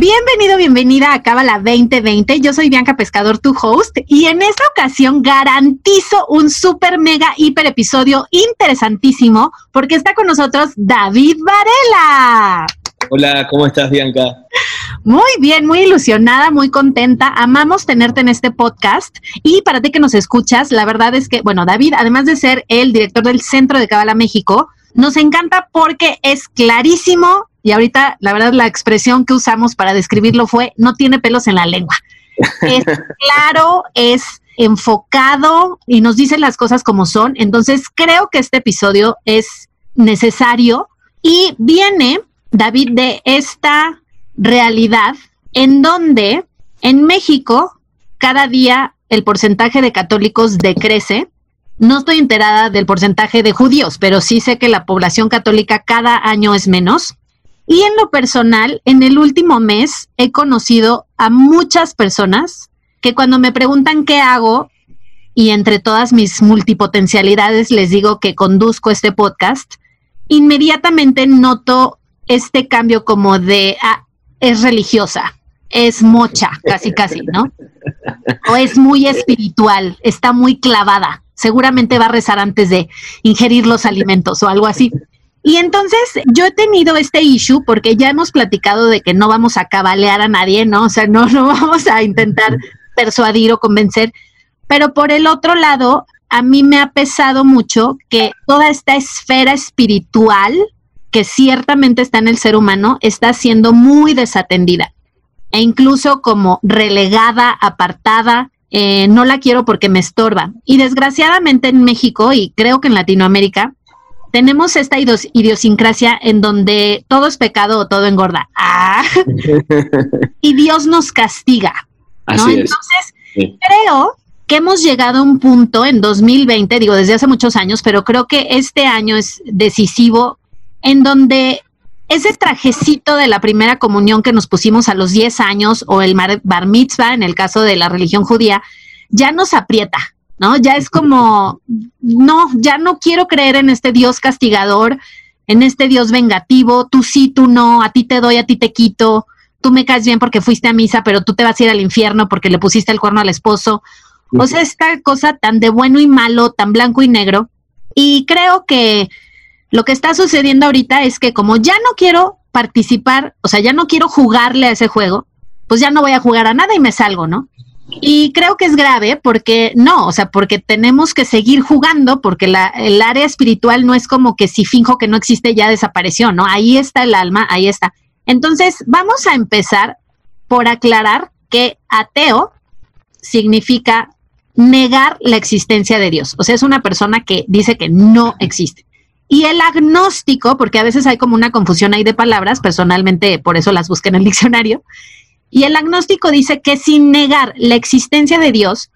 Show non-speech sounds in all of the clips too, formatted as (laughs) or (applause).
Bienvenido, bienvenida a Cábala 2020. Yo soy Bianca Pescador, tu host, y en esta ocasión garantizo un super mega hiper episodio interesantísimo porque está con nosotros David Varela. Hola, ¿cómo estás, Bianca? Muy bien, muy ilusionada, muy contenta. Amamos tenerte en este podcast. Y para ti que nos escuchas, la verdad es que, bueno, David, además de ser el director del Centro de Cábala México, nos encanta porque es clarísimo, y ahorita la verdad la expresión que usamos para describirlo fue no tiene pelos en la lengua. Es (laughs) claro, es enfocado y nos dice las cosas como son. Entonces creo que este episodio es necesario y viene, David, de esta realidad en donde en México cada día el porcentaje de católicos decrece. No estoy enterada del porcentaje de judíos, pero sí sé que la población católica cada año es menos. Y en lo personal, en el último mes he conocido a muchas personas que cuando me preguntan qué hago, y entre todas mis multipotencialidades les digo que conduzco este podcast, inmediatamente noto este cambio como de, ah, es religiosa, es mocha, casi, casi, ¿no? O es muy espiritual, está muy clavada, seguramente va a rezar antes de ingerir los alimentos o algo así. Y entonces yo he tenido este issue porque ya hemos platicado de que no vamos a cabalear a nadie, ¿no? O sea, no, no (laughs) vamos a intentar persuadir o convencer. Pero por el otro lado, a mí me ha pesado mucho que toda esta esfera espiritual que ciertamente está en el ser humano está siendo muy desatendida e incluso como relegada, apartada. Eh, no la quiero porque me estorba. Y desgraciadamente en México y creo que en Latinoamérica, tenemos esta idiosincrasia en donde todo es pecado o todo engorda. Ah. (laughs) y Dios nos castiga. ¿no? Entonces, creo que hemos llegado a un punto en 2020, digo desde hace muchos años, pero creo que este año es decisivo en donde ese trajecito de la primera comunión que nos pusimos a los 10 años o el bar mitzvah en el caso de la religión judía, ya nos aprieta, ¿no? Ya es como, no, ya no quiero creer en este Dios castigador, en este Dios vengativo, tú sí, tú no, a ti te doy, a ti te quito, tú me caes bien porque fuiste a misa, pero tú te vas a ir al infierno porque le pusiste el cuerno al esposo. O sea, esta cosa tan de bueno y malo, tan blanco y negro. Y creo que lo que está sucediendo ahorita es que como ya no quiero participar, o sea, ya no quiero jugarle a ese juego, pues ya no voy a jugar a nada y me salgo, ¿no? Y creo que es grave porque no, o sea, porque tenemos que seguir jugando porque la, el área espiritual no es como que si finjo que no existe ya desapareció, ¿no? Ahí está el alma, ahí está. Entonces, vamos a empezar por aclarar que ateo significa negar la existencia de Dios. O sea, es una persona que dice que no existe. Y el agnóstico, porque a veces hay como una confusión ahí de palabras, personalmente por eso las busqué en el diccionario, y el agnóstico dice que sin negar la existencia de Dios,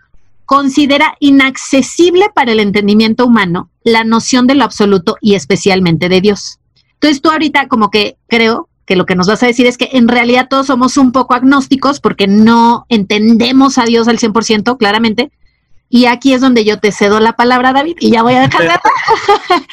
considera inaccesible para el entendimiento humano la noción de lo absoluto y especialmente de Dios. Entonces tú ahorita como que creo que lo que nos vas a decir es que en realidad todos somos un poco agnósticos porque no entendemos a Dios al 100% claramente. Y aquí es donde yo te cedo la palabra, David, y ya voy a dejar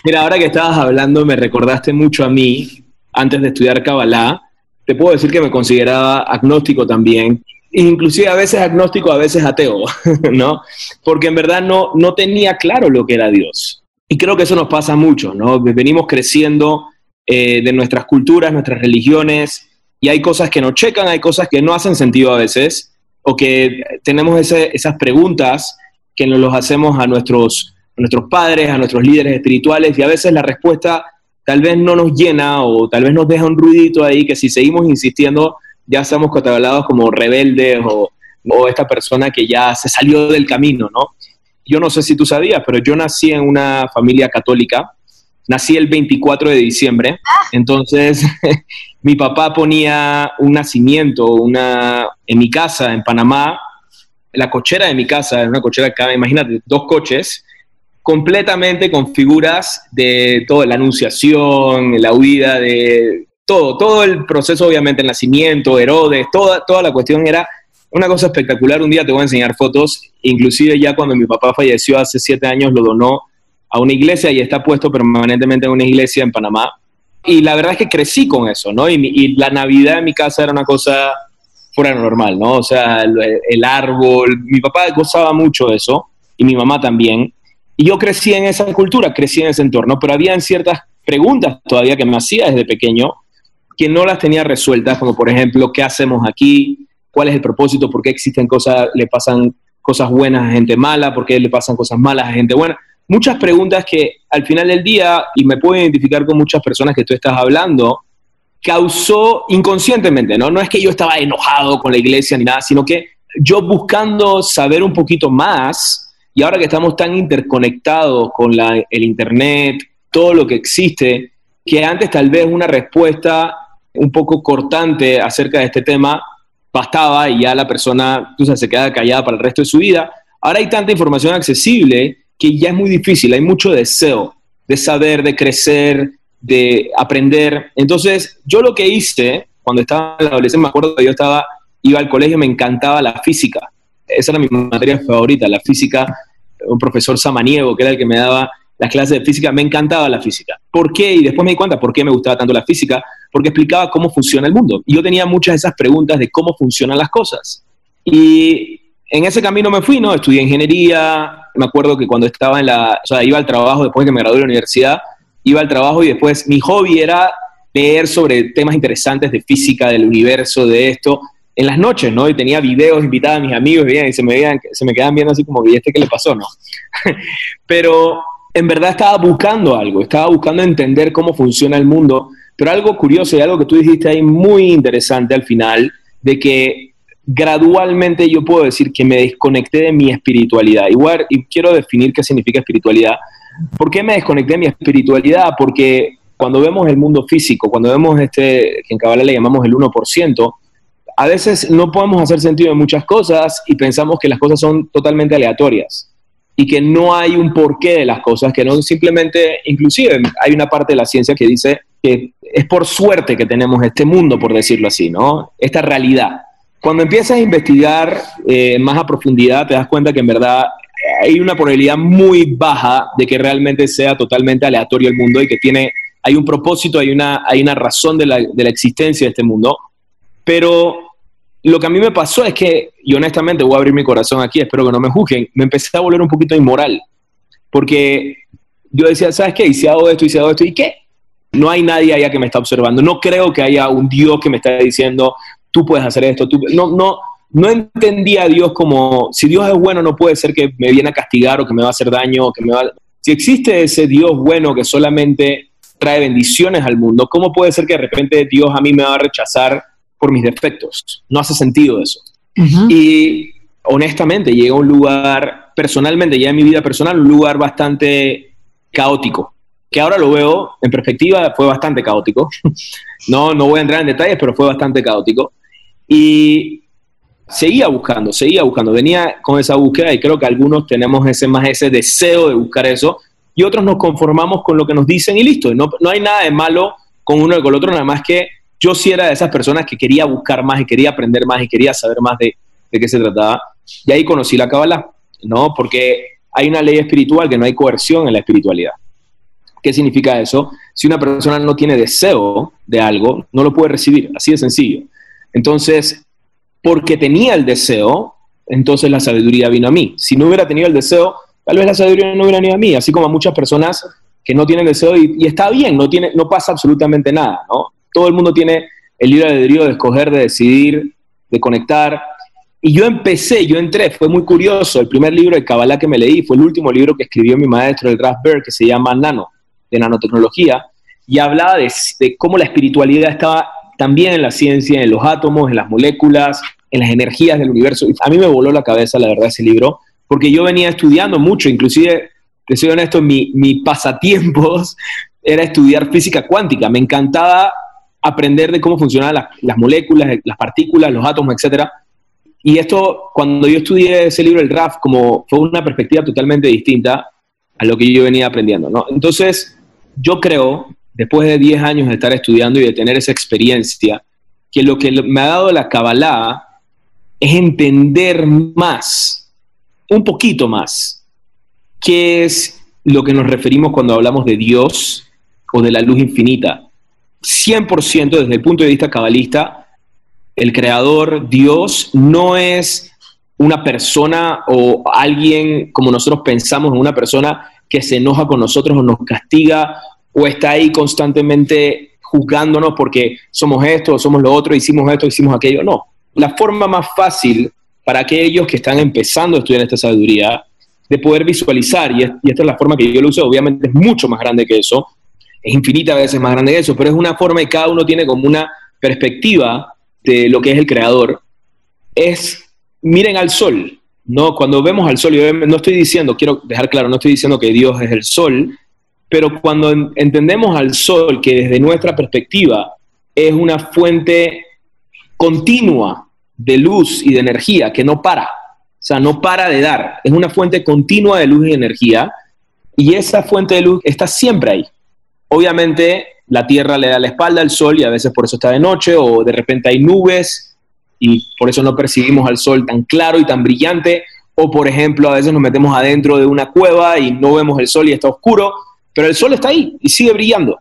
Mira, ahora que estabas hablando me recordaste mucho a mí, antes de estudiar Kabbalah, te puedo decir que me consideraba agnóstico también, inclusive a veces agnóstico, a veces ateo, (laughs) ¿no? Porque en verdad no, no tenía claro lo que era Dios. Y creo que eso nos pasa mucho, ¿no? Venimos creciendo eh, de nuestras culturas, nuestras religiones, y hay cosas que nos checan, hay cosas que no hacen sentido a veces, o que tenemos esas preguntas que nos los hacemos a nuestros, a nuestros padres, a nuestros líderes espirituales, y a veces la respuesta tal vez no nos llena o tal vez nos deja un ruidito ahí que si seguimos insistiendo ya estamos catalogados como rebeldes o, o esta persona que ya se salió del camino, ¿no? Yo no sé si tú sabías, pero yo nací en una familia católica, nací el 24 de diciembre, ah. entonces (laughs) mi papá ponía un nacimiento una, en mi casa en Panamá, la cochera de mi casa, una cochera que imagínate, dos coches, completamente con figuras de toda la anunciación, la huida de todo, todo el proceso, obviamente, el nacimiento, Herodes, toda, toda la cuestión era una cosa espectacular. Un día te voy a enseñar fotos, inclusive ya cuando mi papá falleció hace siete años, lo donó a una iglesia y está puesto permanentemente en una iglesia en Panamá. Y la verdad es que crecí con eso, ¿no? Y, la Navidad en mi casa era una cosa fuera normal, ¿no? O sea, el, el árbol, mi papá gozaba mucho de eso y mi mamá también. Y yo crecí en esa cultura, crecí en ese entorno, pero habían ciertas preguntas todavía que me hacía desde pequeño que no las tenía resueltas, como por ejemplo, ¿qué hacemos aquí? ¿Cuál es el propósito? ¿Por qué existen cosas, le pasan cosas buenas a gente mala? ¿Por qué le pasan cosas malas a gente buena? Muchas preguntas que al final del día, y me puedo identificar con muchas personas que tú estás hablando, causó inconscientemente, ¿no? No es que yo estaba enojado con la iglesia ni nada, sino que yo buscando saber un poquito más, y ahora que estamos tan interconectados con el Internet, todo lo que existe, que antes tal vez una respuesta un poco cortante acerca de este tema bastaba y ya la persona se queda callada para el resto de su vida. Ahora hay tanta información accesible que ya es muy difícil, hay mucho deseo de saber, de crecer, de aprender. Entonces, yo lo que hice cuando estaba en la adolescencia, me acuerdo que yo estaba, iba al colegio, me encantaba la física. Esa era mi materia favorita, la física. Un profesor samaniego, que era el que me daba las clases de física, me encantaba la física. ¿Por qué? Y después me di cuenta por qué me gustaba tanto la física, porque explicaba cómo funciona el mundo. Yo tenía muchas de esas preguntas de cómo funcionan las cosas. Y en ese camino me fui, ¿no? Estudié ingeniería, me acuerdo que cuando estaba en la, o sea, iba al trabajo después que me gradué de la universidad, iba al trabajo y después mi hobby era leer sobre temas interesantes de física, del universo, de esto, en las noches, ¿no? Y tenía videos, invitaba a mis amigos y se me, veían, se me quedaban viendo así como, ¿y este qué le pasó, no? (laughs) Pero en verdad estaba buscando algo, estaba buscando entender cómo funciona el mundo, pero algo curioso y algo que tú dijiste ahí muy interesante al final, de que gradualmente yo puedo decir que me desconecté de mi espiritualidad. Igual, y quiero definir qué significa espiritualidad. ¿Por qué me desconecté de mi espiritualidad? Porque cuando vemos el mundo físico, cuando vemos este, que en Kabbalah le llamamos el 1%, a veces no podemos hacer sentido de muchas cosas y pensamos que las cosas son totalmente aleatorias y que no hay un porqué de las cosas, que no simplemente, inclusive hay una parte de la ciencia que dice que es por suerte que tenemos este mundo, por decirlo así, ¿no? Esta realidad. Cuando empiezas a investigar eh, más a profundidad, te das cuenta que en verdad hay una probabilidad muy baja de que realmente sea totalmente aleatorio el mundo y que tiene, hay un propósito, hay una, hay una razón de la, de la existencia de este mundo. Pero lo que a mí me pasó es que, y honestamente voy a abrir mi corazón aquí, espero que no me juzguen, me empecé a volver un poquito inmoral. Porque yo decía, ¿sabes qué? Y si hago esto, y si hago esto, ¿y qué? No hay nadie allá que me está observando. No creo que haya un Dios que me está diciendo, tú puedes hacer esto. Tú... No, no, no entendía a Dios como, si Dios es bueno, no puede ser que me viene a castigar o que me va a hacer daño. que me va... Si existe ese Dios bueno que solamente trae bendiciones al mundo, ¿cómo puede ser que de repente Dios a mí me va a rechazar por mis defectos. No hace sentido eso. Y honestamente llegué a un lugar, personalmente, ya en mi vida personal, un lugar bastante caótico, que ahora lo veo en perspectiva, fue bastante caótico. (laughs) no, no voy a entrar en detalles, pero fue bastante caótico. Y seguía buscando, seguía buscando, venía con esa búsqueda y creo que algunos tenemos ese más ese deseo de buscar eso y otros nos conformamos con lo que nos dicen y listo. No, no hay nada de malo con uno y con el otro, nada más que yo sí era de esas personas que quería buscar más y quería aprender más y quería saber más de, qué se trataba. Y ahí conocí la Kabbalah, ¿no? Porque hay una ley espiritual que no hay coerción en la espiritualidad. ¿Qué significa eso? Si una persona no tiene deseo de algo, no lo puede recibir, así de sencillo. Entonces, porque tenía el deseo, entonces la sabiduría vino a mí. Si no hubiera tenido el deseo, tal vez la sabiduría no hubiera venido a mí, así como a muchas personas que no tienen deseo y, y está bien, no, tiene, no pasa absolutamente nada, ¿no? Todo el mundo tiene el libre albedrío de escoger, de decidir, de conectar. Y yo empecé, yo entré, fue muy curioso. El primer libro de Kabbalah que me leí fue el último libro que escribió mi maestro, el Ralph Berg, que se llama Nano, de nanotecnología, y hablaba de, cómo la espiritualidad estaba también en la ciencia, en los átomos, en las moléculas, en las energías del universo. A mí me voló la cabeza, la verdad, ese libro, porque yo venía estudiando mucho, inclusive, te soy honesto, mi, mi pasatiempos (laughs) era estudiar física cuántica. Me encantaba aprender de cómo funcionan las, moléculas, las partículas, los átomos, etc. Y esto, cuando yo estudié ese libro, el RAF, como fue una perspectiva totalmente distinta, a lo que yo venía aprendiendo. Entonces, yo creo, después de 10 años de estar estudiando y de tener esa experiencia, que lo que me ha dado la Kabbalah es entender más, un poquito más, qué es lo que nos referimos cuando hablamos de Dios o de la luz infinita. 100% desde el punto de vista cabalista, el creador, Dios, no es una persona o alguien como nosotros pensamos en una persona que se enoja con nosotros o nos castiga o está ahí constantemente juzgándonos porque somos esto, somos lo otro, hicimos esto, hicimos aquello. No, la forma más fácil para aquellos que están empezando a estudiar esta sabiduría de poder visualizar, y, esta es la forma que yo lo uso, obviamente es mucho más grande que eso, es infinita veces más grande que eso, pero es una forma y cada uno tiene como una perspectiva de lo que es el creador, es miren al sol, ¿no? Cuando vemos al sol, yo no estoy diciendo, quiero dejar claro, no estoy diciendo que Dios es el sol, pero cuando entendemos al sol que desde nuestra perspectiva es una fuente continua de luz y de energía que no para, o sea, no para de dar, es una fuente continua de luz y energía y esa fuente de luz está siempre ahí. Obviamente la Tierra le da la espalda al Sol y a veces por eso está de noche o de repente hay nubes y por eso no percibimos al Sol tan claro y tan brillante o por ejemplo a veces nos metemos adentro de una cueva y no vemos el Sol y está oscuro pero el sol está ahí y sigue brillando,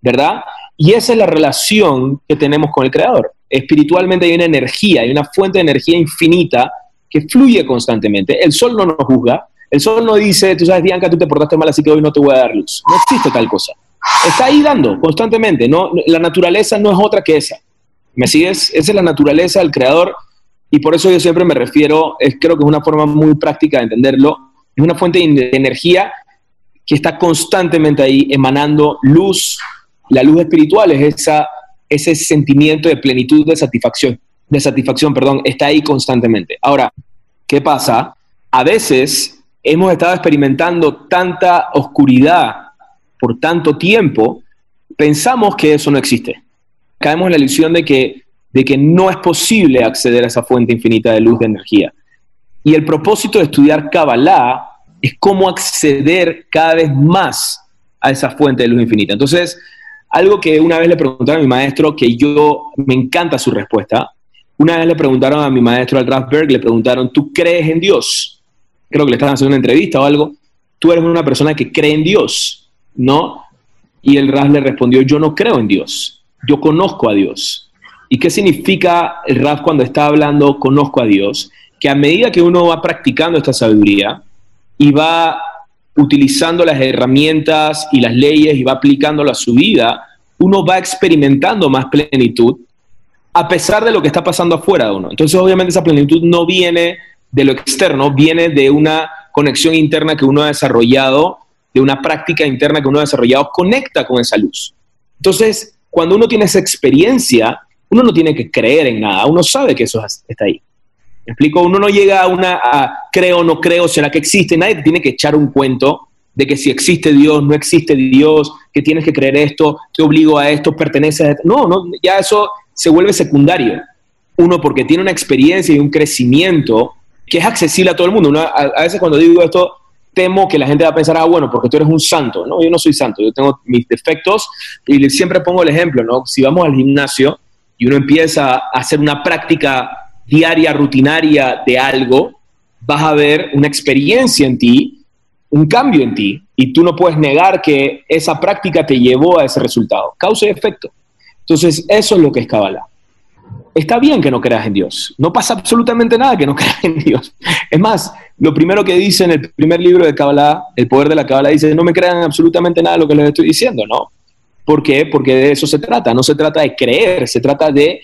¿verdad? Y esa es la relación que tenemos con el Creador. Espiritualmente hay una energía, hay una fuente de energía infinita que fluye constantemente. El sol no nos juzga, el sol no dice, tú sabes, Bianca, tú te portaste mal, así que hoy no te voy a dar luz. No existe tal cosa. Está ahí dando constantemente. No, la naturaleza no es otra que esa. ¿Me sigues? Esa es la naturaleza del Creador y por eso yo siempre me refiero, es, creo que es una forma muy práctica de entenderlo, es una fuente de energía que está constantemente ahí emanando luz. La luz espiritual es esa, ese sentimiento de plenitud, de satisfacción, de satisfacción, perdón, está ahí constantemente. Ahora, ¿qué pasa? A veces hemos estado experimentando tanta oscuridad por tanto tiempo, pensamos que eso no existe. Caemos en la ilusión de que, de que no es posible acceder a esa fuente infinita de luz, de energía. Y el propósito de estudiar Kabbalah es cómo acceder cada vez más a esa fuente de luz infinita. Entonces, algo que una vez le preguntaron a mi maestro, que yo me encanta su respuesta, una vez le preguntaron a mi maestro al Rathberg, le preguntaron, ¿tú crees en Dios? Creo que le estaban haciendo una entrevista o algo. Tú eres una persona que cree en Dios, ¿no? Y el Rath le respondió, yo no creo en Dios, yo conozco a Dios. ¿Y qué significa el Rath cuando está hablando conozco a Dios? Que a medida que uno va practicando esta sabiduría, y va utilizando las herramientas y las leyes y va aplicándolo a su vida, uno va experimentando más plenitud a pesar de lo que está pasando afuera de uno. Entonces, obviamente, esa plenitud no viene de lo externo, viene de una conexión interna que uno ha desarrollado, de una práctica interna que uno ha desarrollado, conecta con esa luz. Entonces, cuando uno tiene esa experiencia, uno no tiene que creer en nada, uno sabe que eso está ahí explico? Uno no llega a una a, creo, no creo, será que existe. Nadie tiene que echar un cuento de que si existe Dios, no existe Dios, que tienes que creer esto, te obligo a esto, pertenece a esto. No, no, ya eso se vuelve secundario. Uno porque tiene una experiencia y un crecimiento que es accesible a todo el mundo. a, veces cuando digo esto, temo que la gente va a pensar, ah, bueno, porque tú eres un santo. No, yo no soy santo, yo tengo mis defectos y siempre pongo el ejemplo, ¿no? Si vamos al gimnasio y uno empieza a hacer una práctica diaria, rutinaria de algo, vas a ver una experiencia en ti, un cambio en ti, y tú no puedes negar que esa práctica te llevó a ese resultado, causa y efecto. Entonces, eso es lo que es Kabbalah. Está bien que no creas en Dios, no pasa absolutamente nada que no (laughs) creas en Dios. Es más, lo primero que dice en el primer libro de Kabbalah, El poder de la Kabbalah, dice, no me crean absolutamente nada lo que les estoy diciendo, ¿no? ¿Por qué? Porque de eso se trata, no se trata de creer, se trata de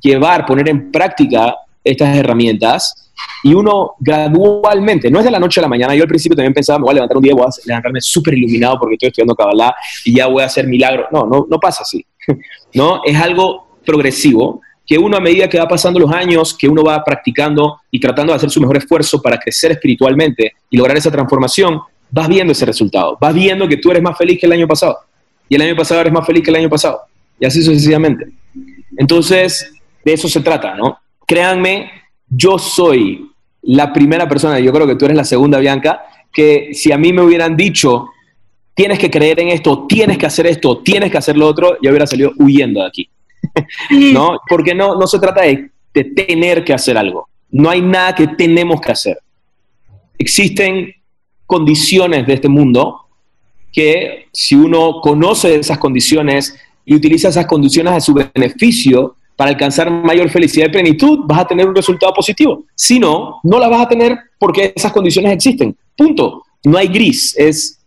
llevar, poner en práctica estas herramientas y uno gradualmente, no es de la noche a la mañana, yo al principio también pensaba, me voy a levantar un día, voy a levantarme súper iluminado porque estoy estudiando Kabbalah y ya voy a hacer milagros. No, no, no pasa así. (laughs) ¿no? Es algo progresivo que uno a medida que va pasando los años, que uno va practicando y tratando de hacer su mejor esfuerzo para crecer espiritualmente y lograr esa transformación, vas viendo ese resultado, vas viendo que tú eres más feliz que el año pasado y el año pasado eres más feliz que el año pasado y así sucesivamente. Entonces, de eso se trata, ¿no? créanme, yo soy la primera persona, yo creo que tú eres la segunda, Bianca, que si a mí me hubieran dicho, tienes que creer en esto, tienes que hacer esto, tienes que hacer lo otro, yo hubiera salido huyendo de aquí. ¿No? Porque no, no se trata de, de tener que hacer algo. No hay nada que tenemos que hacer. Existen condiciones de este mundo que si uno conoce esas condiciones y utiliza esas condiciones a su beneficio para alcanzar mayor felicidad y plenitud, vas a tener un resultado positivo. Si no, no la vas a tener porque esas condiciones existen. Punto. No hay gris, es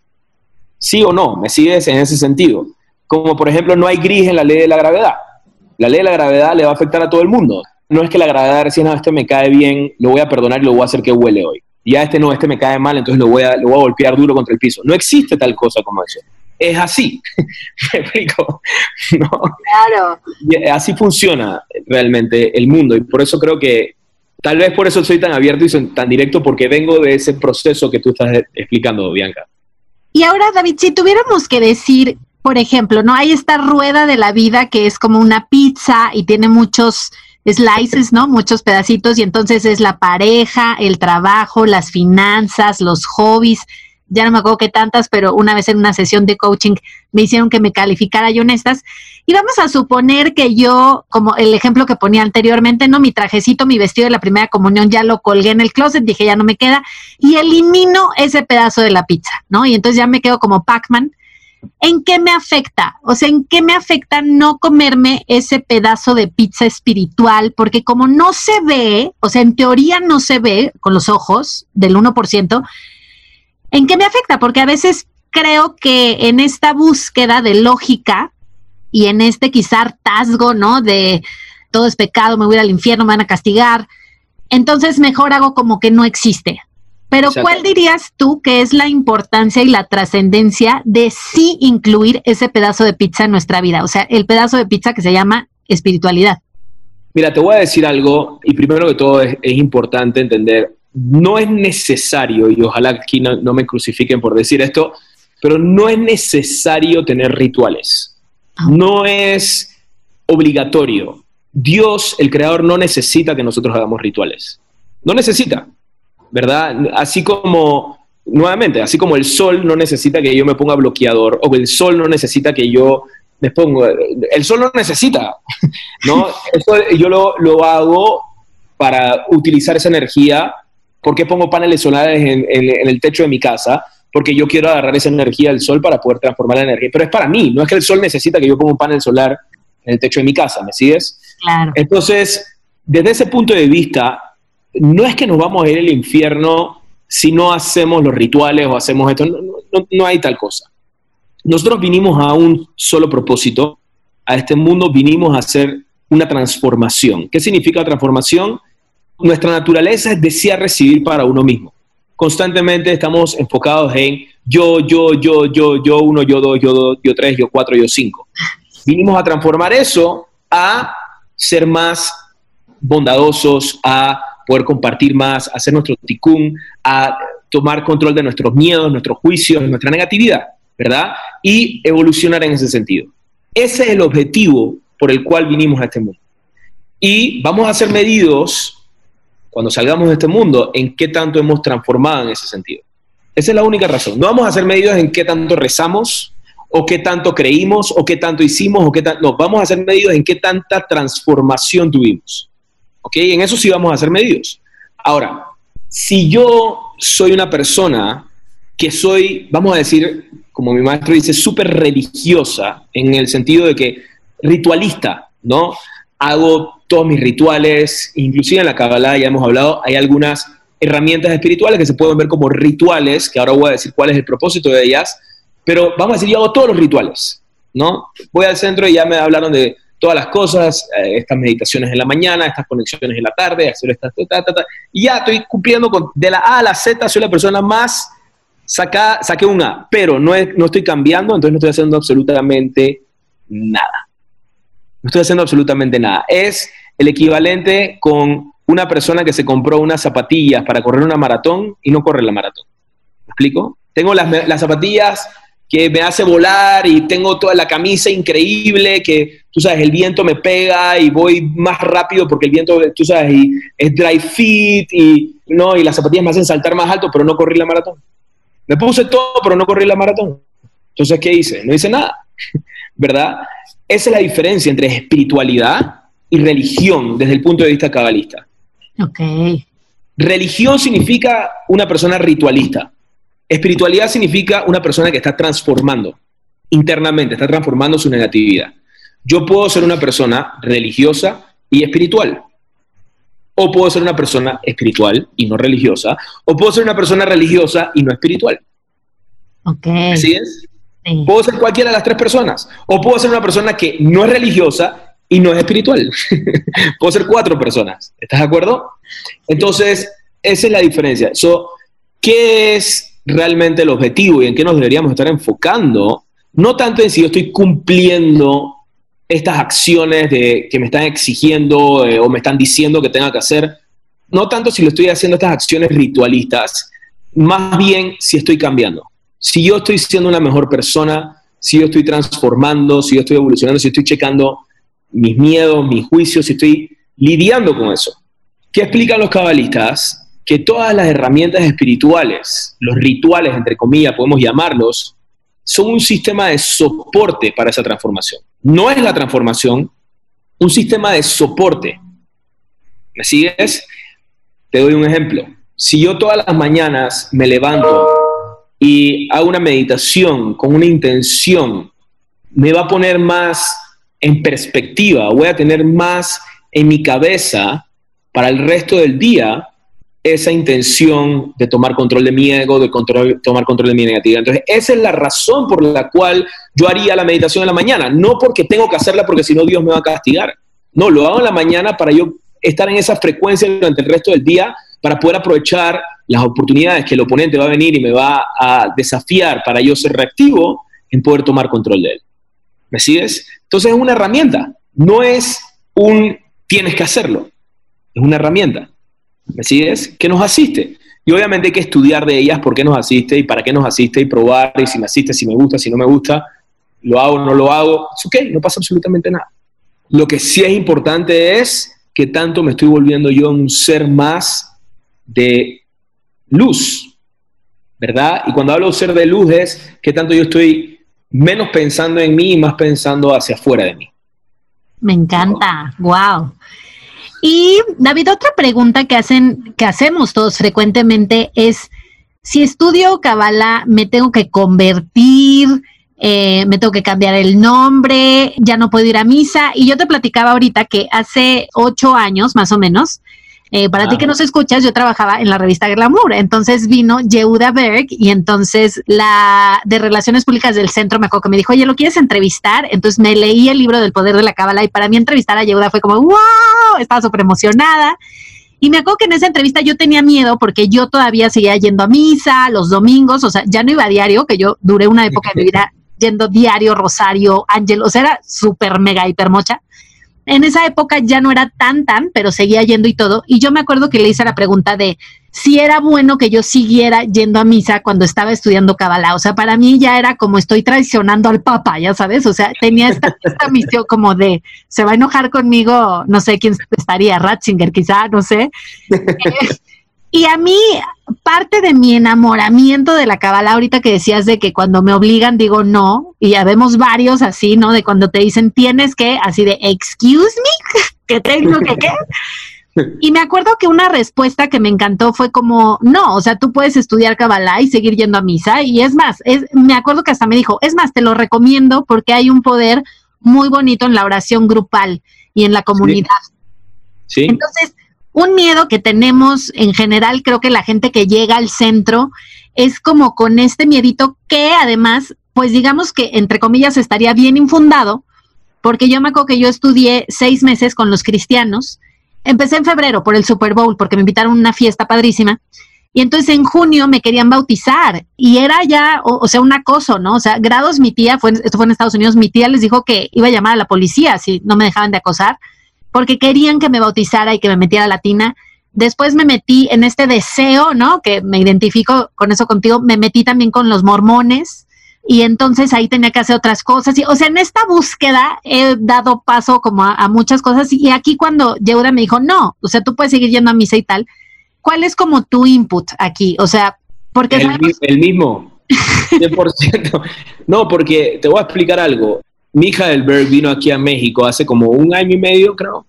sí o no, me sigues en ese sentido. Como por ejemplo, no hay gris en la ley de la gravedad. La ley de la gravedad le va a afectar a todo el mundo. No es que la gravedad recién, a este me cae bien, lo voy a perdonar y lo voy a hacer que huele hoy. Y a este no, este me cae mal, entonces lo voy a, lo voy a golpear duro contra el piso. No existe tal cosa como eso es así. (laughs) ¿Me explico? (laughs) ¿No? Claro. así funciona realmente el mundo y por eso creo que tal vez por eso soy tan abierto y soy tan directo porque vengo de ese proceso que tú estás explicando, Bianca. Y ahora, David, si tuviéramos que decir, por ejemplo, ¿no? Hay esta rueda de la vida que es como una pizza y tiene muchos slices, ¿no? Muchos pedacitos y entonces es la pareja, el trabajo, las finanzas, los hobbies ya no me acuerdo qué tantas, pero una vez en una sesión de coaching me hicieron que me calificara y honestas. Y vamos a suponer que yo, como el ejemplo que ponía anteriormente, no, mi trajecito, mi vestido de la primera comunión ya lo colgué en el closet, dije ya no me queda, y elimino ese pedazo de la pizza, ¿no? Y entonces ya me quedo como Pac-Man. ¿En qué me afecta? O sea, ¿en qué me afecta no comerme ese pedazo de pizza espiritual? Porque como no se ve, o sea, en teoría no se ve con los ojos del 1%, ¿En qué me afecta? Porque a veces creo que en esta búsqueda de lógica y en este quizá hartazgo, ¿no? De todo es pecado, me voy al infierno, me van a castigar. Entonces mejor hago como que no existe. Pero ¿cuál dirías tú que es la importancia y la trascendencia de sí incluir ese pedazo de pizza en nuestra vida? O sea, el pedazo de pizza que se llama espiritualidad. Mira, te voy a decir algo y primero que todo es, es importante entender no es necesario, y ojalá aquí no, me crucifiquen por decir esto, pero no es necesario tener rituales. Ah. No es obligatorio. Dios, el Creador, no necesita que nosotros hagamos rituales. No necesita, ¿verdad? Así como, nuevamente, así como el sol no necesita que yo me ponga bloqueador, o el sol no necesita que yo me ponga... El sol no necesita, (laughs) ¿no? Eso yo lo, lo hago para utilizar esa energía ¿Por qué pongo paneles solares en, el techo de mi casa? Porque yo quiero agarrar esa energía del sol para poder transformar la energía. Pero es para mí, no es que el sol necesita que yo ponga un panel solar en el techo de mi casa, ¿me sigues? Claro. Entonces, desde ese punto de vista, no es que nos vamos a ir al infierno si no hacemos los rituales o hacemos esto, no, hay tal cosa. Nosotros vinimos a un solo propósito, a este mundo vinimos a hacer una transformación. ¿Qué significa transformación? nuestra naturaleza es desear recibir para uno mismo. Constantemente estamos enfocados en yo, yo, yo, yo, yo, uno, yo, dos, yo, dos, yo, tres, yo, cuatro, yo, cinco. Vinimos a transformar eso a ser más bondadosos, a poder compartir más, hacer nuestro ticún, a tomar control de nuestros miedos, nuestros juicios, nuestra negatividad, ¿verdad? Y evolucionar en ese sentido. Ese es el objetivo por el cual vinimos a este mundo. Y vamos a ser medidos cuando salgamos de este mundo, en qué tanto hemos transformado en ese sentido. Esa es la única razón. No vamos a hacer medidos en qué tanto rezamos, o qué tanto creímos, o qué tanto hicimos, o qué tanto... No, vamos a hacer medidos en qué tanta transformación tuvimos. ¿Ok? En eso sí vamos a hacer medidos. Ahora, si yo soy una persona que soy, vamos a decir, como mi maestro dice, súper religiosa, en el sentido de que ritualista, ¿no? Hago todos mis rituales, inclusive en la Kabbalah ya hemos hablado, hay algunas herramientas espirituales que se pueden ver como rituales, que ahora voy a decir cuál es el propósito de ellas, pero vamos a decir, yo hago todos los rituales, ¿no? Voy al centro y ya me hablaron de todas las cosas, eh, estas meditaciones en la mañana, estas conexiones en la tarde, hacer estas, y ya estoy cumpliendo con, de la A a la Z, soy la persona más saca, saqué un A, pero no, no estoy cambiando, entonces no estoy haciendo absolutamente nada. No estoy haciendo absolutamente nada. Es el equivalente con una persona que se compró unas zapatillas para correr una maratón y no corre la maratón. ¿Me explico? Tengo las, zapatillas que me hace volar y tengo toda la camisa increíble que, tú sabes, el viento me pega y voy más rápido porque el viento, tú sabes, y es dry fit y, no, y las zapatillas me hacen saltar más alto, pero no correr la maratón. Me puse todo, pero no corrí la maratón. Entonces, ¿qué hice? No hice nada, (laughs) ¿verdad? Esa es la diferencia entre espiritualidad y religión desde el punto de vista cabalista. Ok. Religión significa una persona ritualista. Espiritualidad significa una persona que está transformando internamente, está transformando su negatividad. Yo puedo ser una persona religiosa y espiritual. O puedo ser una persona espiritual y no religiosa. O puedo ser una persona religiosa y no espiritual. Ok. ¿Así es? Puedo ser cualquiera de las tres personas. O puedo ser una persona que no es religiosa y no es espiritual. (laughs) puedo ser cuatro personas. ¿Estás de acuerdo? Entonces, esa es la diferencia. So, ¿Qué es realmente el objetivo y en qué nos deberíamos estar enfocando? No tanto en si yo estoy cumpliendo estas acciones que me están exigiendo eh, o me están diciendo que tenga que hacer, no tanto si lo estoy haciendo estas acciones ritualistas, más bien si estoy cambiando. Si yo estoy siendo una mejor persona, si yo estoy transformando, si yo estoy evolucionando, si estoy checando mis miedos, mis juicios, si estoy lidiando con eso. ¿Qué explican los cabalistas? Que todas las herramientas espirituales, los rituales, entre comillas, podemos llamarlos, son un sistema de soporte para esa transformación. No es la transformación, un sistema de soporte. ¿Me sigues? Te doy un ejemplo. Si yo todas las mañanas me levanto y hago una meditación con una intención, me va a poner más en perspectiva, voy a tener más en mi cabeza para el resto del día esa intención de tomar control de mi ego, de control, tomar control de mi negatividad. Entonces, esa es la razón por la cual yo haría la meditación en la mañana, no porque tengo que hacerla porque si no Dios me va a castigar. No, lo hago en la mañana para yo estar en esa frecuencia durante el resto del día, para poder aprovechar las oportunidades que el oponente va a venir y me va a desafiar para yo ser reactivo en poder tomar control de él. ¿Me sigues? Entonces es una herramienta, no es un tienes que hacerlo, es una herramienta. ¿Me sigues? Que nos asiste. Y obviamente hay que estudiar de ellas por qué nos asiste y para qué nos asiste y probar y si me asiste, si me gusta, si no me gusta, lo hago, no lo hago. Es ok, no pasa absolutamente nada. Lo que sí es importante es que tanto me estoy volviendo yo un ser más de luz, ¿verdad? Y cuando hablo de ser de luz es que tanto yo estoy menos pensando en mí y más pensando hacia afuera de mí. Me encanta, wow. Y David, otra pregunta que hacen, que hacemos todos frecuentemente es si estudio Kabbalah, me tengo que convertir, eh, me tengo que cambiar el nombre, ya no puedo ir a misa. Y yo te platicaba ahorita que hace ocho años, más o menos, eh, para ti que nos escuchas, yo trabajaba en la revista Glamour. Entonces vino Yehuda Berg y entonces la de Relaciones Públicas del centro me acuerdo que me dijo, oye, ¿lo quieres entrevistar? Entonces me leí el libro del poder de la cábala y para mí entrevistar a Yehuda fue como, wow, estaba súper emocionada. Y me acuerdo que en esa entrevista yo tenía miedo porque yo todavía seguía yendo a misa los domingos, o sea, ya no iba a diario, que yo duré una época de mi vida (laughs) yendo diario, Rosario, Ángel, o sea, era súper mega hiper mocha en esa época ya no era tan tan, pero seguía yendo y todo. Y yo me acuerdo que le hice la pregunta de si era bueno que yo siguiera yendo a misa cuando estaba estudiando Kabbalah. O sea, para mí ya era como estoy traicionando al Papa, ya sabes. O sea, tenía esta, esta misión como de se va a enojar conmigo, no sé quién estaría, Ratzinger quizá, no sé. (laughs) Y a mí, parte de mi enamoramiento de la cabala, ahorita que decías de que cuando me obligan digo no, y ya vemos varios así, ¿no? De cuando te dicen tienes que, así de, excuse me, (laughs) que tengo que qué. (laughs) Y me acuerdo que una respuesta que me encantó fue como, no, o sea, tú puedes estudiar Kabbalah y seguir yendo a misa. Y es más, es, me acuerdo que hasta me dijo, es más, te lo recomiendo porque hay un poder muy bonito en la oración grupal y en la comunidad. Sí. Entonces, un miedo que tenemos en general, creo que la gente que llega al centro es como con este miedito que además, pues digamos que entre comillas estaría bien infundado, porque yo me acuerdo que yo estudié seis meses con los cristianos. Empecé en febrero por el Super Bowl, porque me invitaron a una fiesta padrísima. Y entonces en junio me querían bautizar y era ya, o, sea, un acoso, ¿no? O sea, grados mi tía, fue, esto fue en Estados Unidos, mi tía les dijo que iba a llamar a la policía si no me dejaban de acosar porque querían que me bautizara y que me metiera latina. Después me metí en este deseo, ¿no? Que me identifico con eso contigo, me metí también con los mormones y entonces ahí tenía que hacer otras cosas. Y, o sea, en esta búsqueda he dado paso como a, muchas cosas y aquí cuando Yehuda me dijo, no, o sea, tú puedes seguir yendo a misa y tal, ¿cuál es como tu input aquí? O sea, Porque el, el mismo. (laughs) 100%. no, porque te voy a explicar algo. Del Berg vino aquí a México hace como un año y medio, creo,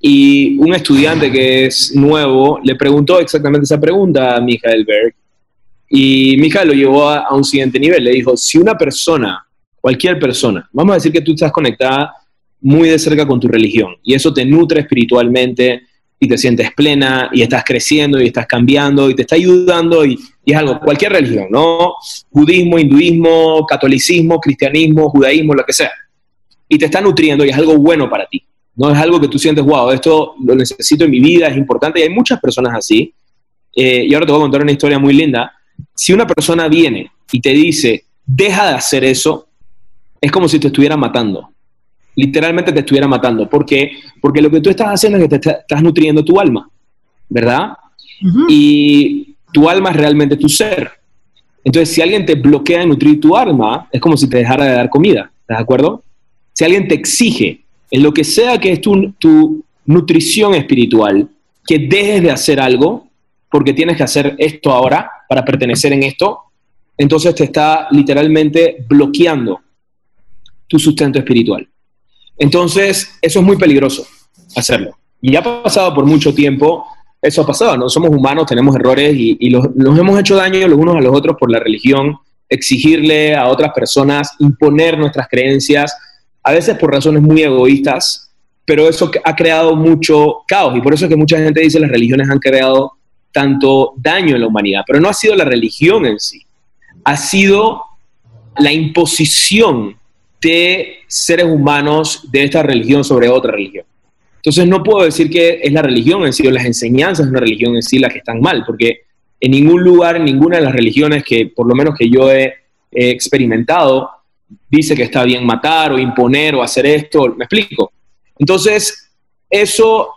y un estudiante que es nuevo le preguntó exactamente esa pregunta a del Berg. Y Mija lo llevó a, un siguiente nivel. Le dijo, si una persona, cualquier persona, vamos a decir que tú estás conectada muy de cerca con tu religión y eso te nutre espiritualmente y te sientes plena y estás creciendo y estás cambiando y te está ayudando y, es algo, cualquier religión, ¿no? Budismo, hinduismo, catolicismo, cristianismo, judaísmo, lo que sea. Y te está nutriendo y es algo bueno para ti. No es algo que tú sientes, wow, esto lo necesito en mi vida, es importante. Y hay muchas personas así. Eh, y ahora te voy a contar una historia muy linda. Si una persona viene y te dice, deja de hacer eso, es como si te estuviera matando literalmente te estuviera matando. ¿Por qué? Porque lo que tú estás haciendo es que te estás nutriendo tu alma, ¿verdad? Y tu alma es realmente tu ser. Entonces, si alguien te bloquea de nutrir tu alma, es como si te dejara de dar comida, ¿estás de acuerdo? Si alguien te exige en lo que sea que es tu, tu nutrición espiritual, que dejes de hacer algo porque tienes que hacer esto ahora para pertenecer en esto, entonces te está literalmente bloqueando tu sustento espiritual. Entonces, eso es muy peligroso hacerlo. Y ha pasado por mucho tiempo, eso ha pasado, no somos humanos, tenemos errores y, los, hemos hecho daño los unos a los otros por la religión, exigirle a otras personas, imponer nuestras creencias, a veces por razones muy egoístas, pero eso ha creado mucho caos. Y por eso es que mucha gente dice las religiones han creado tanto daño en la humanidad, pero no ha sido la religión en sí, ha sido la imposición de seres humanos de esta religión sobre otra religión. Entonces no puedo decir que es la religión en sí o las enseñanzas de una religión en sí las que están mal, porque en ningún lugar, en ninguna de las religiones que por lo menos que yo he, experimentado, dice que está bien matar o imponer o hacer esto, me explico. Entonces, eso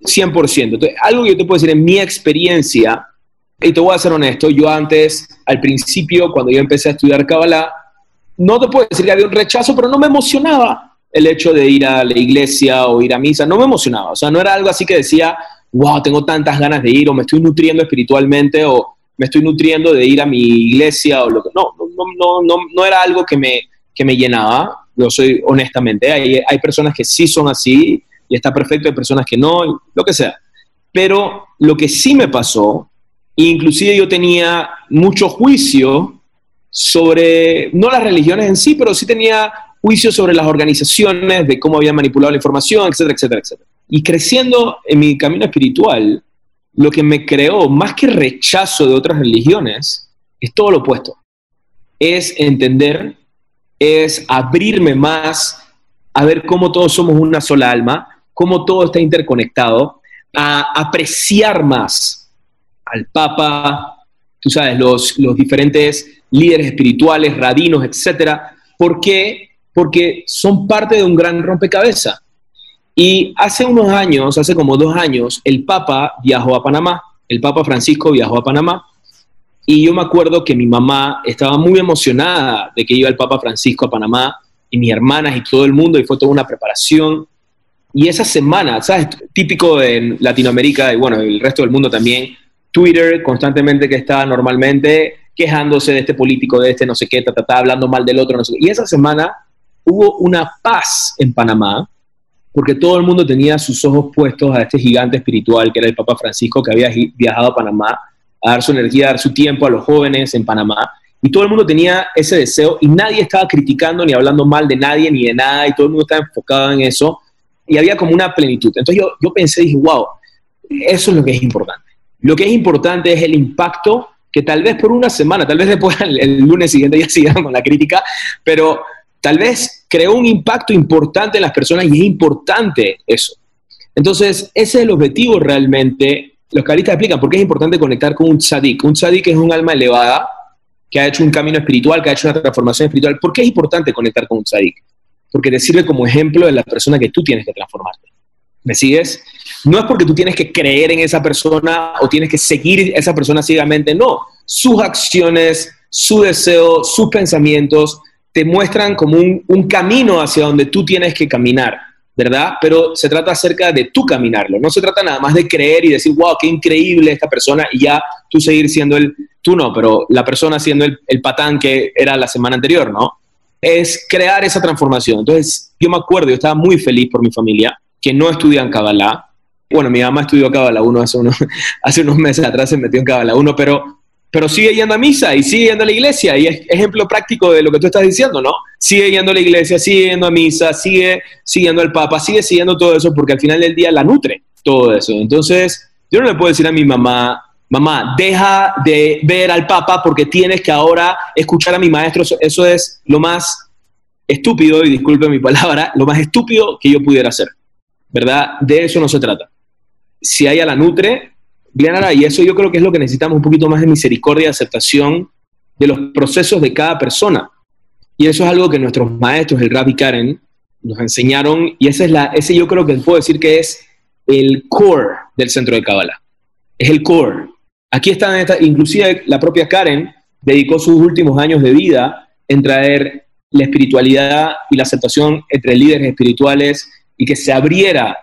100%. Entonces, algo que yo te puedo decir en mi experiencia, y te voy a ser honesto, yo antes, al principio, cuando yo empecé a estudiar Kabbalah, no te puedo decir que había un rechazo, pero no me emocionaba el hecho de ir a la iglesia o ir a misa, no me emocionaba. O sea, no era algo así que decía, wow, tengo tantas ganas de ir o me estoy nutriendo espiritualmente o me estoy nutriendo de ir a mi iglesia o lo que... No, no, no, no, no era algo que me, que me llenaba, yo soy honestamente. Hay, hay personas que sí son así y está perfecto, hay personas que no, lo que sea. Pero lo que sí me pasó, inclusive yo tenía mucho juicio sobre, no las religiones en sí, pero sí tenía juicios sobre las organizaciones, de cómo habían manipulado la información, etcétera, etcétera, etcétera. Y creciendo en mi camino espiritual, lo que me creó, más que rechazo de otras religiones, es todo lo opuesto. Es entender, es abrirme más a ver cómo todos somos una sola alma, cómo todo está interconectado, a apreciar más al Papa, tú sabes, los, los diferentes líderes espirituales, rabinos, etcétera. ¿Por qué? Porque son parte de un gran rompecabezas. Y hace unos años, hace como dos años, el Papa viajó a Panamá, el Papa Francisco viajó a Panamá, y yo me acuerdo que mi mamá estaba muy emocionada de que iba el Papa Francisco a Panamá, y mis hermanas y todo el mundo, y fue toda una preparación. Y esa semana, ¿sabes? Típico de Latinoamérica y bueno, el resto del mundo también, Twitter constantemente que está normalmente quejándose de este político, de este no sé qué, ta, ta, hablando mal del otro, no sé qué. Y esa semana hubo una paz en Panamá, porque todo el mundo tenía sus ojos puestos a este gigante espiritual que era el Papa Francisco, que había viajado a Panamá a dar su energía, a dar su tiempo a los jóvenes en Panamá. Y todo el mundo tenía ese deseo y nadie estaba criticando ni hablando mal de nadie ni de nada y todo el mundo estaba enfocado en eso y había como una plenitud. Entonces yo, yo pensé, dije, wow, eso es lo que es importante. Lo que es importante es el impacto que tal vez por una semana, tal vez después (laughs) el, lunes siguiente ya (laughs) sigan con la crítica, pero tal vez creó un impacto importante en las personas y es importante eso. Entonces, ese es el objetivo realmente. Los cabalistas explican por qué es importante conectar con un tzadik. Un tzadik es un alma elevada que ha hecho un camino espiritual, que ha hecho una transformación espiritual. ¿Por qué es importante conectar con un tzadik? Porque te sirve como ejemplo de la persona que tú tienes que transformarte. ¿Me sigues? No es porque tú tienes que creer en esa persona o tienes que seguir esa persona ciegamente, no. Sus acciones, su deseo, sus pensamientos te muestran como un, camino hacia donde tú tienes que caminar, ¿verdad? Pero se trata acerca de tú caminarlo. No se trata nada más de creer y decir, wow, qué increíble esta persona y ya tú seguir siendo el, tú no, pero la persona siendo el, el patán que era la semana anterior, ¿no? Es crear esa transformación. Entonces, yo me acuerdo, yo estaba muy feliz por mi familia, que no estudian Kabbalah. Bueno, mi mamá estudió Kabbalah 1 hace unos, (laughs) hace unos meses atrás, se metió en Kabbalah 1, pero pero sigue yendo a misa y sigue yendo a la iglesia. Y es ejemplo práctico de lo que tú estás diciendo, ¿no? Sigue yendo a la iglesia, sigue yendo a misa, sigue siguiendo al Papa, sigue siguiendo todo eso porque al final del día la nutre todo eso. Entonces, yo no le puedo decir a mi mamá, mamá, deja de ver al Papa porque tienes que ahora escuchar a mi maestro. Eso es lo más estúpido, y disculpe mi palabra, lo más estúpido que yo pudiera hacer. ¿Verdad? De eso no se trata. Si ella la nutre, y eso yo creo que es lo que necesitamos, un poquito más de misericordia y aceptación de los procesos de cada persona. Y eso es algo que nuestros maestros, el Rabbi Karen, nos enseñaron, y ese, es la, ese yo creo que puedo decir que es el core del centro de Kabbalah. Es el core. Aquí está, inclusive la propia Karen dedicó sus últimos años de vida en traer la espiritualidad y la aceptación entre líderes espirituales y que se abriera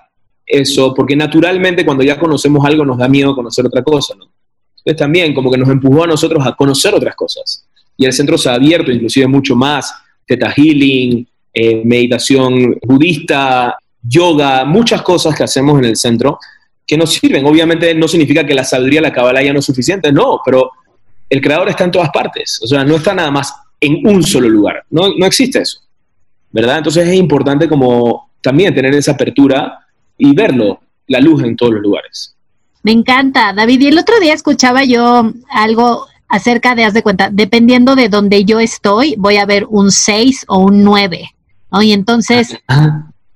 eso, porque naturalmente cuando ya conocemos algo nos da miedo conocer otra cosa, ¿no? Entonces también como que nos empujó a nosotros a conocer otras cosas. Y el centro se ha abierto inclusive mucho más, Theta Healing, eh, meditación budista, yoga, muchas cosas que hacemos en el centro que nos sirven. Obviamente no significa que la sabiduría, la cabala ya no es suficiente, no, pero el creador está en todas partes, o sea, no está nada más en un solo lugar, no, no existe eso, ¿verdad? Entonces es importante como también tener esa apertura y verlo, la luz en todos los lugares. Me encanta, David. Y el otro día escuchaba yo algo acerca de, haz de cuenta, dependiendo de donde yo estoy, voy a ver un 6 o un 9. Y entonces,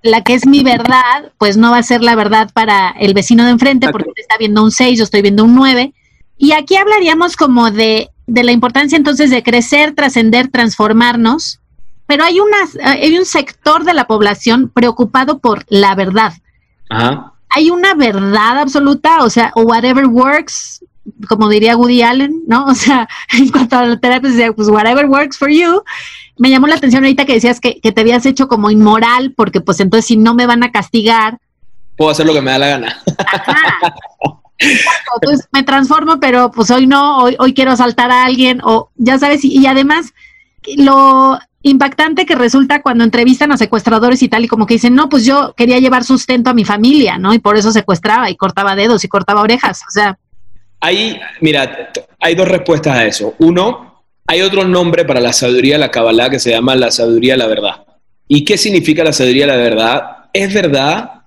la que es mi verdad, pues no va a ser la verdad para el vecino de enfrente, porque está viendo un 6, yo estoy viendo un 9. Y aquí hablaríamos como de, de la importancia entonces de crecer, trascender, transformarnos, pero hay, hay un sector de la población preocupado por la verdad. Hay una verdad absoluta, o sea, whatever works, como diría Woody Allen, ¿no? (laughs) O sea, en cuanto a la terapia, pues whatever works for you. Me llamó la atención ahorita que decías que, te habías hecho como inmoral, porque pues entonces si no me van a castigar. Puedo hacer lo que me da la gana. (laughs) Entonces me transformo, pero pues hoy no, hoy, hoy quiero asaltar a alguien, o ya sabes, y además lo impactante que resulta cuando entrevistan a secuestradores y tal, y como que dicen, no, pues yo quería llevar sustento a mi familia, ¿no? Y por eso secuestraba y cortaba dedos y cortaba orejas, o sea. Hay, mira, hay dos respuestas a eso. Uno, hay otro nombre para la sabiduría de la Kabbalah que se llama la sabiduría de la verdad. ¿Y qué significa la sabiduría de la verdad? Es verdad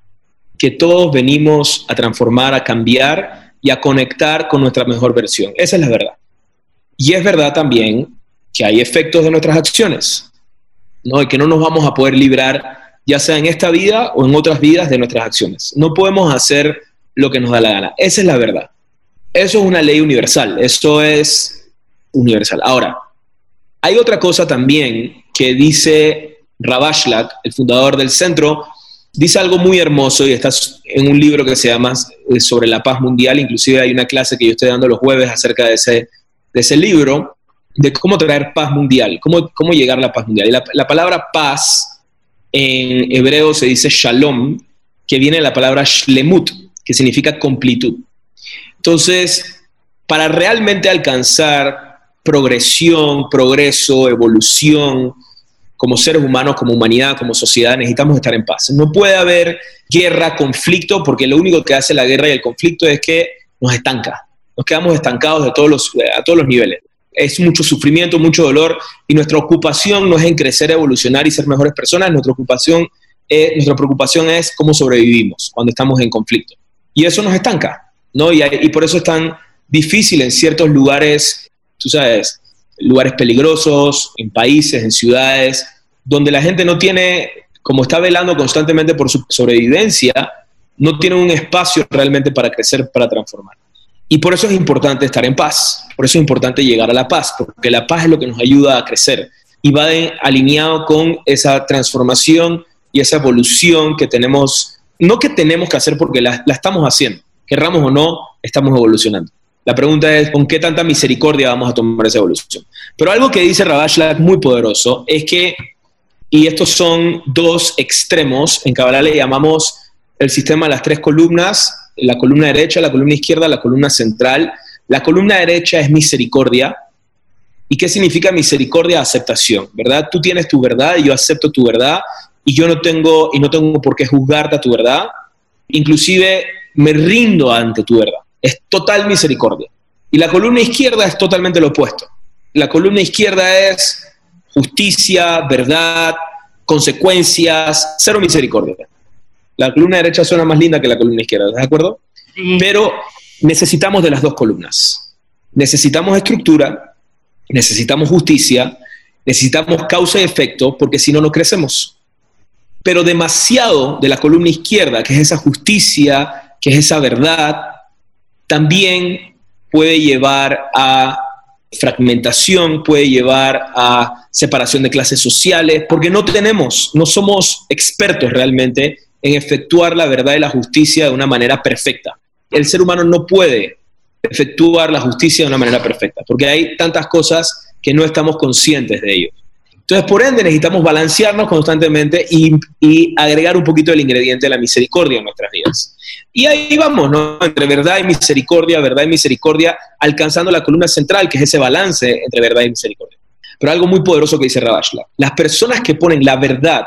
que todos venimos a transformar, a cambiar y a conectar con nuestra mejor versión. Esa es la verdad. Y es verdad también que hay efectos de nuestras acciones, ¿no? Y que no nos vamos a poder librar, ya sea en esta vida o en otras vidas, de nuestras acciones. No podemos hacer lo que nos da la gana. Esa es la verdad. Eso es una ley universal. Eso es universal. Ahora, hay otra cosa también que dice Rabashlak, el fundador del centro, dice algo muy hermoso y está en un libro que se llama eh, sobre la paz mundial. Inclusive hay una clase que yo estoy dando los jueves acerca de ese, de ese libro de cómo traer paz mundial, cómo, cómo llegar a la paz mundial. La, palabra paz en hebreo se dice shalom, que viene de la palabra shlemut, que significa completud. Entonces, para realmente alcanzar progresión, progreso, evolución, como seres humanos, como humanidad, como sociedad, necesitamos estar en paz. No puede haber guerra, conflicto, porque lo único que hace la guerra y el conflicto es que nos estanca. Nos quedamos estancados de todos los, a todos los niveles es mucho sufrimiento, mucho dolor, y nuestra ocupación no es en crecer, evolucionar y ser mejores personas, nuestra ocupación, es, nuestra preocupación es cómo sobrevivimos cuando estamos en conflicto. Y eso nos estanca, ¿no? Y, y por eso es tan difícil en ciertos lugares, tú sabes, lugares peligrosos, en países, en ciudades, donde la gente no tiene, como está velando constantemente por su sobrevivencia, no tiene un espacio realmente para crecer, para transformar. Y por eso es importante estar en paz, por eso es importante llegar a la paz, porque la paz es lo que nos ayuda a crecer y va alineado con esa transformación y esa evolución que tenemos, no que tenemos que hacer porque la, estamos haciendo, querramos o no, estamos evolucionando. La pregunta es, ¿con qué tanta misericordia vamos a tomar esa evolución? Pero algo que dice Rabashla muy poderoso es que y estos son dos extremos. En Kabbalah le llamamos el sistema de las tres columnas, la columna derecha, la columna izquierda, la columna central. La columna derecha es misericordia. ¿Y qué significa misericordia? Aceptación, ¿verdad? Tú tienes tu verdad y yo acepto tu verdad y yo no tengo y no tengo por qué juzgarte a tu verdad. Inclusive me rindo ante tu verdad. Es total misericordia. Y la columna izquierda es totalmente lo opuesto. La columna izquierda es justicia, verdad, consecuencias, cero misericordia. La columna derecha suena más linda que la columna izquierda, ¿de acuerdo? Pero necesitamos de las dos columnas. Necesitamos estructura, necesitamos justicia, necesitamos causa y efecto, porque si no, no crecemos. Pero demasiado de la columna izquierda, que es esa justicia, que es esa verdad, también puede llevar a fragmentación, puede llevar a separación de clases sociales, porque no tenemos, no somos expertos realmente en efectuar la verdad y la justicia de una manera perfecta. El ser humano no puede efectuar la justicia de una manera perfecta, porque hay tantas cosas que no estamos conscientes de ello. Entonces, por ende, necesitamos balancearnos constantemente y, agregar un poquito del ingrediente de la misericordia en nuestras vidas. Y ahí vamos, ¿no? Entre verdad y misericordia, verdad y misericordia, alcanzando la columna central, que es ese balance entre verdad y misericordia. Pero algo muy poderoso que dice Rabashla, las personas que ponen la verdad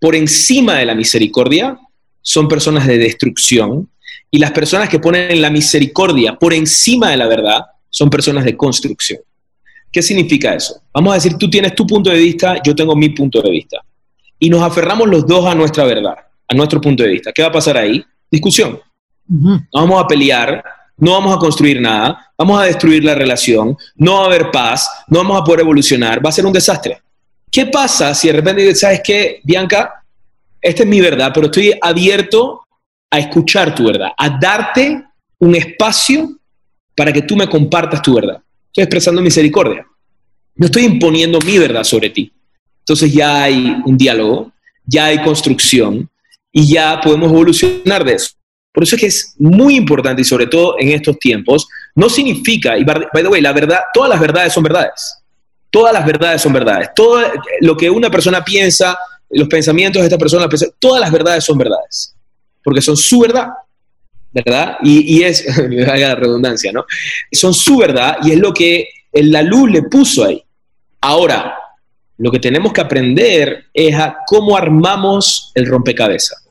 por encima de la misericordia son personas de destrucción y las personas que ponen la misericordia por encima de la verdad son personas de construcción. ¿Qué significa eso? Vamos a decir, tú tienes tu punto de vista, yo tengo mi punto de vista. Y nos aferramos los dos a nuestra verdad, a nuestro punto de vista. ¿Qué va a pasar ahí? Discusión. No vamos a pelear, no vamos a construir nada, vamos a destruir la relación, no va a haber paz, no vamos a poder evolucionar, va a ser un desastre. ¿Qué pasa si de repente dices, sabes qué, Bianca, esta es mi verdad, pero estoy abierto a escuchar tu verdad, a darte un espacio para que tú me compartas tu verdad. Estoy expresando misericordia. No estoy imponiendo mi verdad sobre ti. Entonces ya hay un diálogo, ya hay construcción y ya podemos evolucionar de eso. Por eso es que es muy importante y sobre todo en estos tiempos, no significa, y by the way, la verdad, todas las verdades son verdades. Todas las verdades son verdades. Todo lo que una persona piensa, los pensamientos de esta persona, todas las verdades son verdades. Porque son su verdad, ¿verdad? Y, es, (laughs) me haga la redundancia, ¿no? Son su verdad y es lo que la luz le puso ahí. Ahora, lo que tenemos que aprender es a cómo armamos el rompecabezas.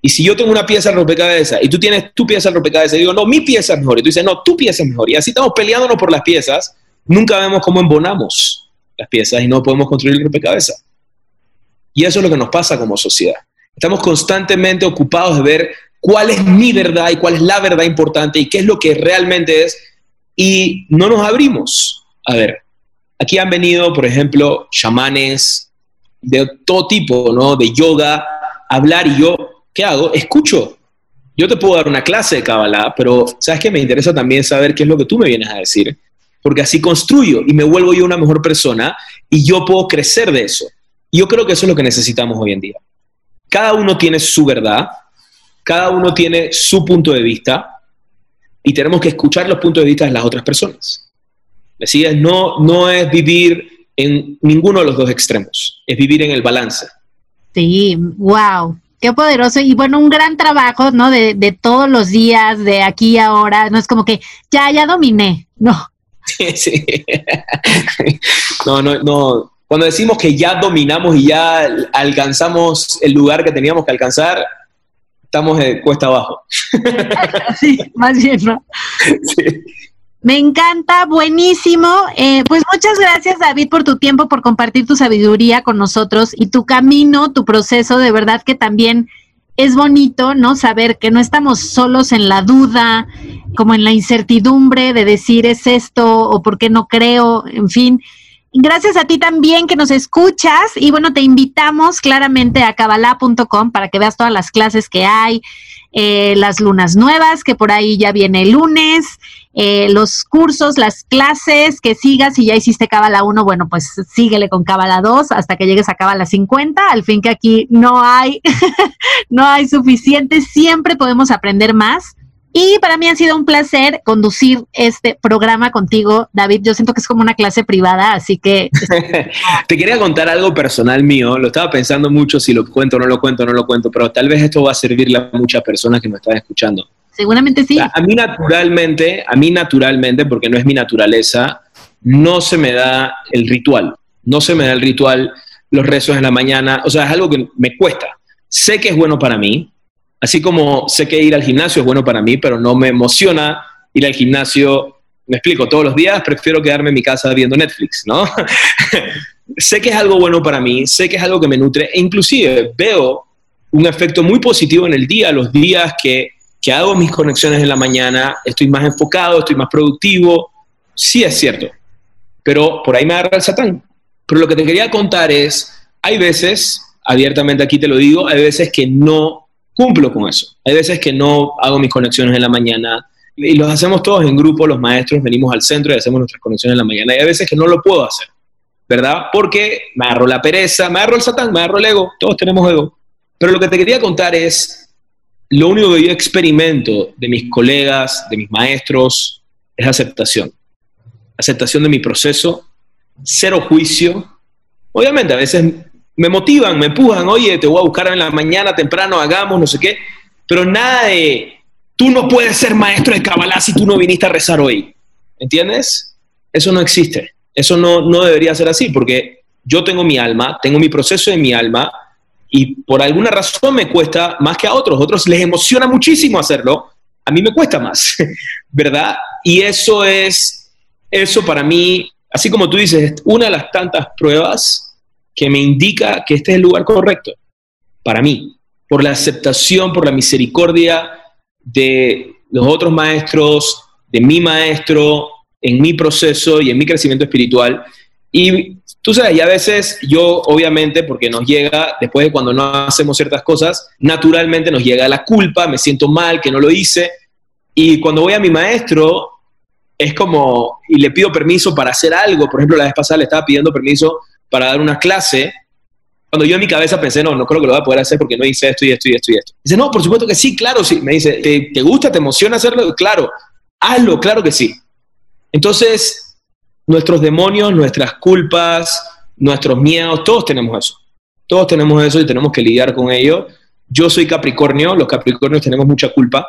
Y si yo tengo una pieza del rompecabezas y tú tienes tu pieza del rompecabezas y digo, no, mi pieza es mejor, y tú dices, no, tu pieza es mejor, y así estamos peleándonos por las piezas, nunca vemos cómo embonamos las piezas y no podemos construir el rompecabezas. Y eso es lo que nos pasa como sociedad. Estamos constantemente ocupados de ver cuál es mi verdad y cuál es la verdad importante y qué es lo que realmente es y no nos abrimos. A ver, aquí han venido, por ejemplo, chamanes de todo tipo, ¿no? De yoga, hablar y yo, ¿qué hago? Escucho. Yo te puedo dar una clase de Kabbalah, pero ¿sabes qué? Me interesa también saber qué es lo que tú me vienes a decir porque así construyo y me vuelvo yo una mejor persona y yo puedo crecer de eso. Yo creo que eso es lo que necesitamos hoy en día. Cada uno tiene su verdad, cada uno tiene su punto de vista y tenemos que escuchar los puntos de vista de las otras personas. Decías, no, no es vivir en ninguno de los dos extremos, es vivir en el balance. Sí, wow, qué poderoso y bueno, un gran trabajo, ¿no? De, de todos los días, de aquí a ahora, no es como que ya, ya dominé, no, (laughs) Sí, No, no, no. Cuando decimos que ya dominamos y ya alcanzamos el lugar que teníamos que alcanzar, estamos de cuesta abajo. (laughs) Sí, más bien, ¿no? Sí. Me encanta, buenísimo. Eh, pues muchas gracias, David, por tu tiempo, por compartir tu sabiduría con nosotros y tu camino, tu proceso. De verdad que también es bonito, ¿no? Saber que no estamos solos en la duda, como en la incertidumbre de decir es esto o por qué no creo, en fin. Gracias a ti también que nos escuchas y bueno, te invitamos claramente a cabala.com para que veas todas las clases que hay, eh, las lunas nuevas, que por ahí ya viene el lunes, eh, los cursos, las clases que sigas, si ya hiciste Cabala 1, bueno, pues síguele con Cabala 2 hasta que llegues a Cabala 50, al fin que aquí no hay, (laughs) no hay suficiente, siempre podemos aprender más Y para mí ha sido un placer conducir este programa contigo, David. Yo siento que es como una clase privada, así que... (laughs) Te quería contar algo personal mío. Lo estaba pensando mucho si lo cuento no lo cuento, no lo cuento, pero tal vez esto va a servirle a muchas personas que me están escuchando. Seguramente sí. A mí naturalmente, a mí naturalmente, porque no es mi naturaleza, no se me da el ritual. No se me da el ritual, los rezos en la mañana. O sea, es algo que me cuesta. Sé que es bueno para mí, Así como sé que ir al gimnasio es bueno para mí, pero no me emociona ir al gimnasio, me explico, todos los días prefiero quedarme en mi casa viendo Netflix, ¿no? (laughs) sé que es algo bueno para mí, sé que es algo que me nutre e inclusive veo un efecto muy positivo en el día, los días que, que hago mis conexiones en la mañana, estoy más enfocado, estoy más productivo, sí es cierto, pero por ahí me agarra el satán. Pero lo que te quería contar es, hay veces, abiertamente aquí te lo digo, hay veces que no cumplo con eso. Hay veces que no hago mis conexiones en la mañana y los hacemos todos en grupo, los maestros venimos al centro y hacemos nuestras conexiones en la mañana. Y hay veces que no lo puedo hacer, ¿verdad? Porque me agarro la pereza, me agarro el satán, me agarro el ego, todos tenemos ego. Pero lo que te quería contar es, lo único que yo experimento de mis colegas, de mis maestros, es aceptación. Aceptación de mi proceso, cero juicio. Obviamente a veces me motivan, me empujan, oye, te voy a buscar en la mañana temprano, hagamos, no sé qué, pero nada de, tú no puedes ser maestro de Kabbalah si tú no viniste a rezar hoy, ¿entiendes? Eso no existe, eso no, no debería ser así, porque yo tengo mi alma, tengo mi proceso de mi alma, y por alguna razón me cuesta más que a otros, otros les emociona muchísimo hacerlo, a mí me cuesta más, (laughs) ¿verdad? Y eso es, eso para mí, así como tú dices, una de las tantas pruebas que me indica que este es el lugar correcto para mí, por la aceptación, por la misericordia de los otros maestros, de mi maestro, en mi proceso y en mi crecimiento espiritual. Y tú sabes, y a veces yo, obviamente, porque nos llega, después de cuando no hacemos ciertas cosas, naturalmente nos llega la culpa, me siento mal que no lo hice. Y cuando voy a mi maestro, es como, y le pido permiso para hacer algo, por ejemplo, la vez pasada le estaba pidiendo permiso para dar una clase, cuando yo en mi cabeza pensé, no, no creo que lo voy a poder hacer porque no hice esto y esto y esto y esto. Dice, no, por supuesto que sí, claro, sí. Me dice, ¿te, te gusta, te emociona hacerlo? Claro, hazlo, claro que sí. Entonces, nuestros demonios, nuestras culpas, nuestros miedos, todos tenemos eso. Todos tenemos eso y tenemos que lidiar con ello. Yo soy Capricornio, los Capricornios tenemos mucha culpa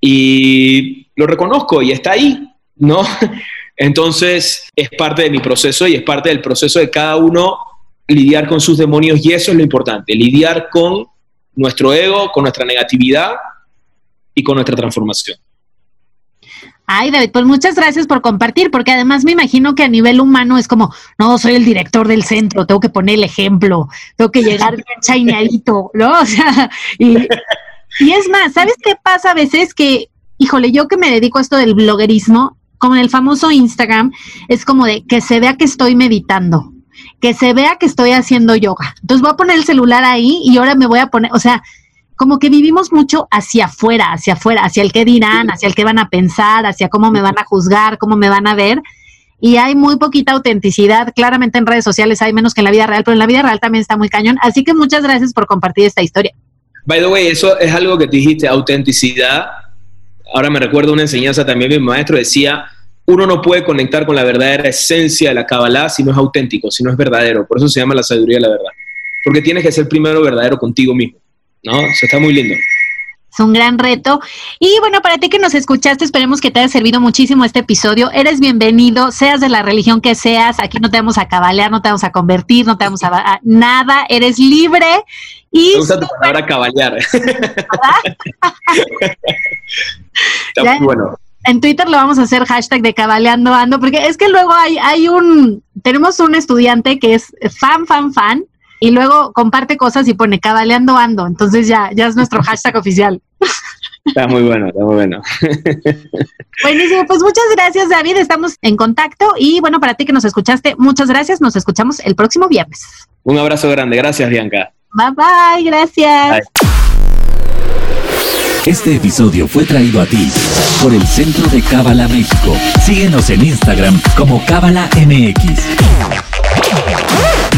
y lo reconozco y está ahí, ¿no? (laughs) Entonces, es parte de mi proceso y es parte del proceso de cada uno lidiar con sus demonios y eso es lo importante, lidiar con nuestro ego, con nuestra negatividad y con nuestra transformación. Ay, David, pues muchas gracias por compartir, porque además me imagino que a nivel humano es como, no, soy el director del centro, tengo que poner el ejemplo, tengo que llegar bien chaineadito, ¿no? (laughs) O sea, y, y es más, ¿sabes qué pasa a veces? Que, híjole, yo que me dedico a esto del bloguerismo, como en el famoso Instagram, es como de que se vea que estoy meditando, que se vea que estoy haciendo yoga. Entonces voy a poner el celular ahí y ahora me voy a poner, o sea, como que vivimos mucho hacia afuera, hacia afuera, hacia el que dirán, hacia el que van a pensar, hacia cómo me van a juzgar, cómo me van a ver. Y hay muy poquita autenticidad. Claramente en redes sociales hay menos que en la vida real, pero en la vida real también está muy cañón. Así que muchas gracias por compartir esta historia. By the way, eso es algo que te dijiste, autenticidad. Ahora me recuerdo una enseñanza también, mi maestro decía, uno no puede conectar con la verdadera esencia de la Kabbalah si no es auténtico, si no es verdadero. Por eso se llama la sabiduría de la verdad. Porque tienes que ser primero verdadero contigo mismo. ¿No? Eso está muy lindo. Es un gran reto. Y bueno, para ti que nos escuchaste, esperemos que te haya servido muchísimo este episodio. Eres bienvenido, seas de la religión que seas. Aquí no te vamos a cabalear, no te vamos a convertir, no te vamos a, nada. Eres libre. Y Me gusta tu palabra cabalear. (laughs) está muy bueno en Twitter lo vamos a hacer hashtag de cabaleando ando, porque es que luego hay, hay un, tenemos un estudiante que es fan, fan, fan, y luego comparte cosas y pone cabaleando ando, entonces ya, ya es nuestro hashtag oficial. Está muy bueno, está muy bueno. Buenísimo, pues muchas gracias David, estamos en contacto y bueno, para ti que nos escuchaste, muchas gracias, nos escuchamos el próximo viernes. Un abrazo grande, gracias Bianca. Bye bye, gracias. Este episodio fue traído a ti por el Centro de Cábala México. Síguenos en Instagram como Cábala MX.